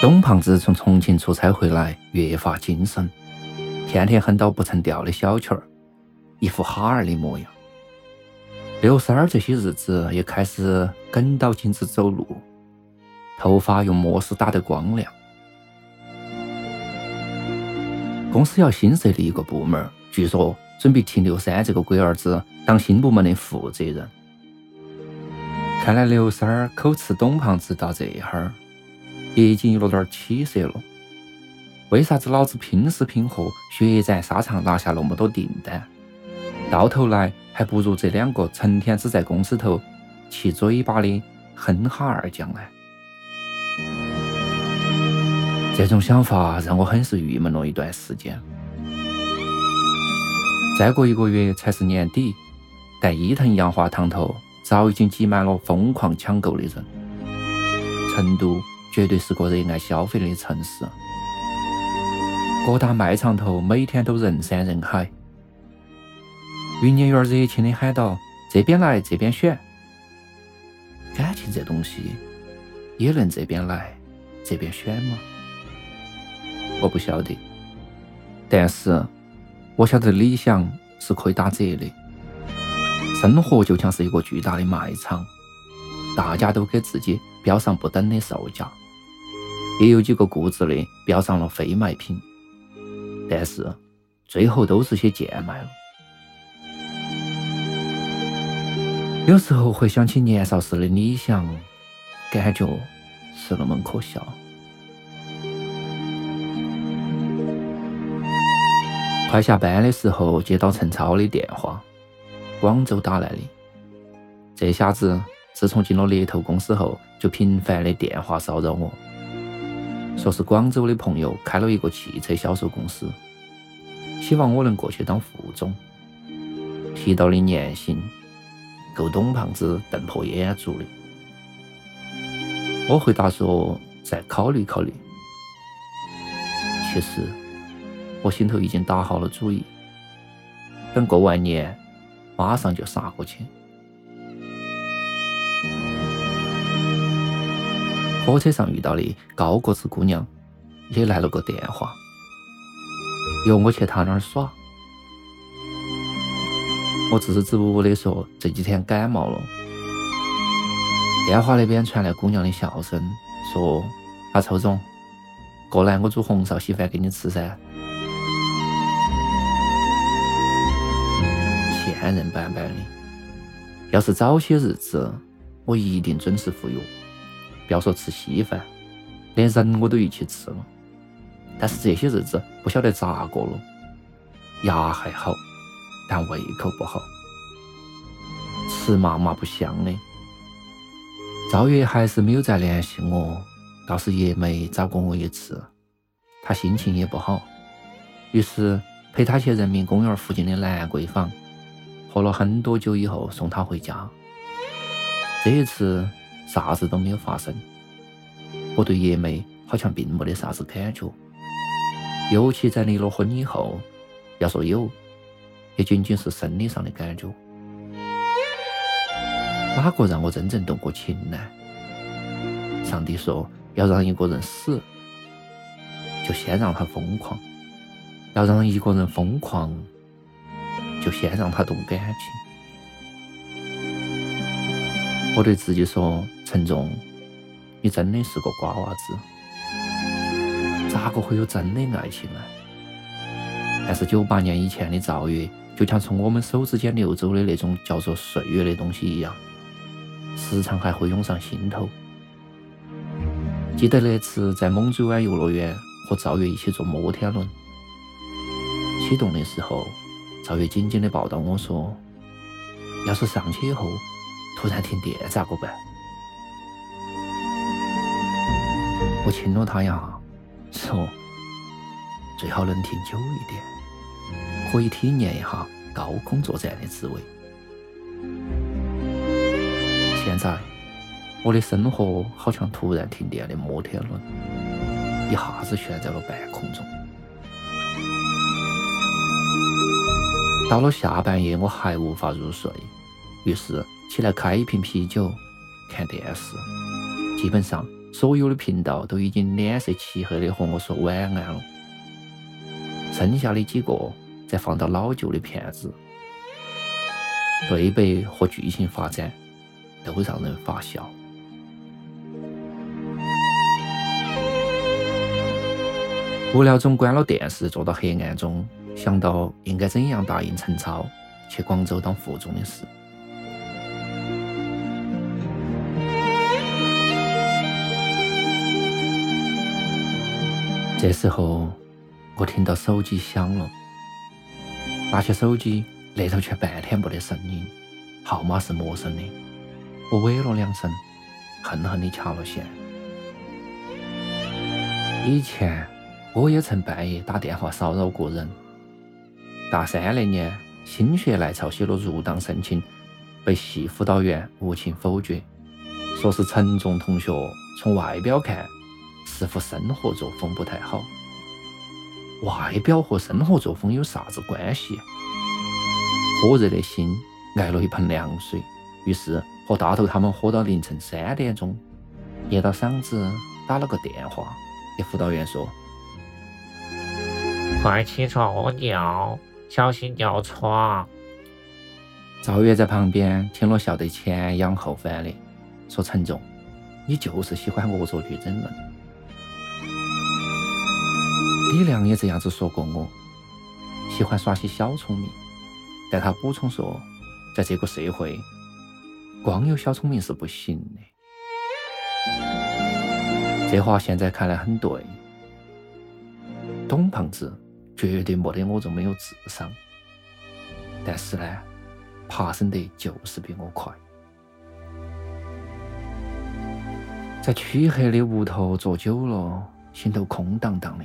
董胖子从重庆出差回来，越发精神，天天哼到不成调的小曲儿，一副哈儿的模样。刘三儿这些日子也开始跟到镜子走路，头发用摩丝打得光亮。公司要新设立一个部门，据说准备提刘三这个龟儿子当新部门的负责人。看来刘三儿口吃董胖子到这哈儿。已经有了点起色了。为啥子老子拼死拼活血战沙场拿下那么多订单，到头来还不如这两个成天只在公司头起嘴巴的哼哈二将呢？这种想法让我很是郁闷了一段时间。再过一个月才是年底，但伊藤洋华堂头早已经挤满了疯狂抢购的人。成都。绝对是个热爱消费的城市，各大卖场头每天都人山人海。营业员热情的喊道：“这边来，这边选。”感情这东西也能这边来，这边选吗？我不晓得，但是我晓得理想是可以打折的。生活就像是一个巨大的卖场，大家都给自己标上不等的售价。也有几个固执的标上了非卖品，但是最后都是些贱卖了。有时候回想起年少时的理想，感觉是那么可笑。快下班的时候，接到陈超的电话，广州打来的。这下子自从进了猎头公司后，就频繁的电话骚扰我。说是广州的朋友开了一个汽车销售公司，希望我能过去当副总。提到的年薪够董胖子瞪破眼珠的。我回答说再考虑考虑。其实我心头已经打好了主意，等过完年马上就杀过去。火车上遇到的高个子姑娘也来了个电话，约我去她那儿耍。我支支吾吾的说这几天感冒了。电话那边传来姑娘的笑声，说：“啊，臭总，过来我煮红烧稀饭给你吃噻。”现任板板的，要是早些日子，我一定准时赴约。不要说吃稀饭，连人我都一起吃了。但是这些日子不晓得咋过了，牙还好，但胃口不好，吃嘛嘛不香的。赵月还是没有再联系我，倒是叶梅找过我一次，她心情也不好，于是陪她去人民公园附近的兰桂坊，喝了很多酒以后送她回家。这一次。啥子都没有发生，我对叶梅好像并没得啥子感觉，尤其在离了婚以后，要说有，也仅仅是生理上的感觉。哪个让我真正动过情呢？上帝说，要让一个人死，就先让他疯狂；要让一个人疯狂，就先让他动感情。我对自己说：“陈总，你真的是个瓜娃子，咋个会有真的爱情呢？”但是九八年以前的赵月，就像从我们手指间流走的那种叫做岁月的东西一样，时常还会涌上心头。记得那次在猛追湾游乐园和赵月一起坐摩天轮，启动的时候，赵月紧紧地抱到我说：“要是上去以后突然停电咋个办？”我亲了他一下，说：“最好能停久一点。”可以体验一下高空作战的滋味。现在，我的生活好像突然停电的摩天轮，一下子悬在了半空中。到了下半夜，我还无法入睡，于是起来开一瓶啤酒，看电视。基本上，所有的频道都已经脸色漆黑的和我说晚安了，剩下的几个。再放到老旧的片子，对白和剧情发展都让人发笑。无聊中关了电视，坐到黑暗中，想到应该怎样答应陈超去广州当副总的事。这时候，我听到手机响了。拿起手机，那头却半天没得声音，号码是陌生的。我喂了两声，恨恨地掐了线。以前我也曾半夜打电话骚扰过人。大三那年，心血来潮写了入党申请，被系辅导员无情否决，说是陈重同学从外表看似乎生活作风不太好。外表和生活作风有啥子关系？火热的心挨了一盆凉水，于是和大头他们喝到凌晨三点钟，噎到嗓子，打了个电话给辅导员说：“快起床屙尿，小心尿床。”赵月在旁边听了，笑得前仰后翻的，说：“陈总，你就是喜欢恶作剧整人。”李亮也这样子说过我，喜欢耍些小聪明，但他补充说，在这个社会，光有小聪明是不行的。这话现在看来很对，董胖子绝对没得我这么有智商，但是呢，爬升得就是比我快。在黢黑的屋头坐久了，心头空荡荡的。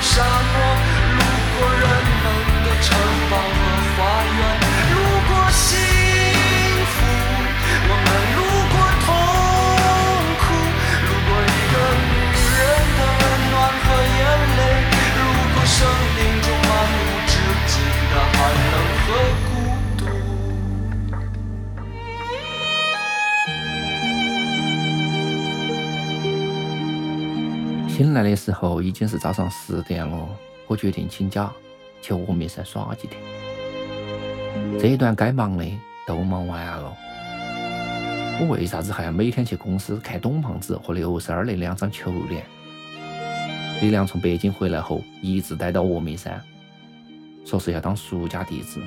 沙漠，路过人们的城堡。来的时候已经是早上十点了，我决定请假去峨眉山耍几天。这一段该忙的都忙完了，我为啥子还要每天去公司看董胖子和刘三儿那两张球脸？李亮从北京回来后一直待到峨眉山，说是要当俗家弟子。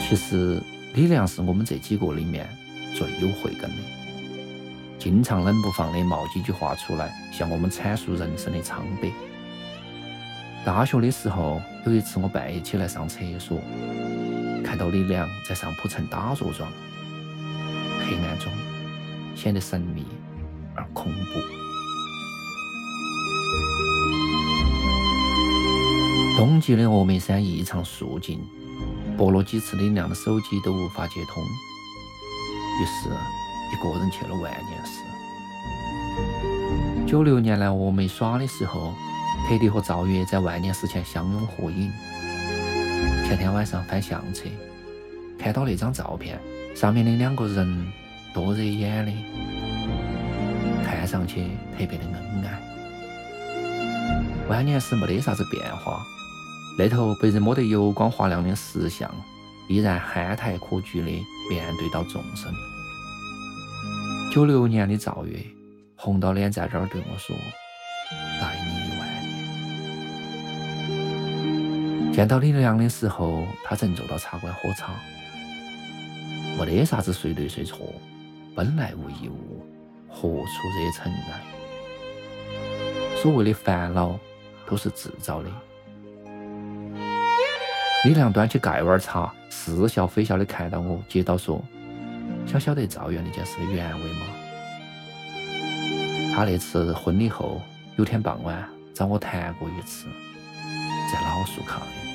其其实李良是我们这几个里面最有慧根的，经常冷不防的冒几句话出来，向我们阐述人生的苍白。大学的时候，有一次我半夜起来上厕所，看到李良在上铺呈打坐状，黑暗中显得神秘而恐怖。冬季的峨眉山异常肃静，拨了几次李亮的手机都无法接通，于是一个人去了万年寺。九六年来峨眉耍的时候。特地和赵月在万年寺前相拥合影。前天晚上翻相册，看到那张照片，上面的两个人多惹眼的，看上去特别的恩爱。万年寺没得啥子变化，那头被人摸得油光滑亮的石像，依然憨态可掬的面对到众生。九六年的赵月红到脸在这儿对我说：“爱你一万年。”见到李良的时候，他正坐到茶馆喝茶，没得啥子谁对谁错，本来无一物，何处惹尘埃？所谓的烦恼都是自找的。李良端起盖碗茶，似笑非笑的看到我，接到说：“想晓得赵源那件事的原委吗？他那次婚礼后，有天傍晚找我谈过一次，在老树坑里。”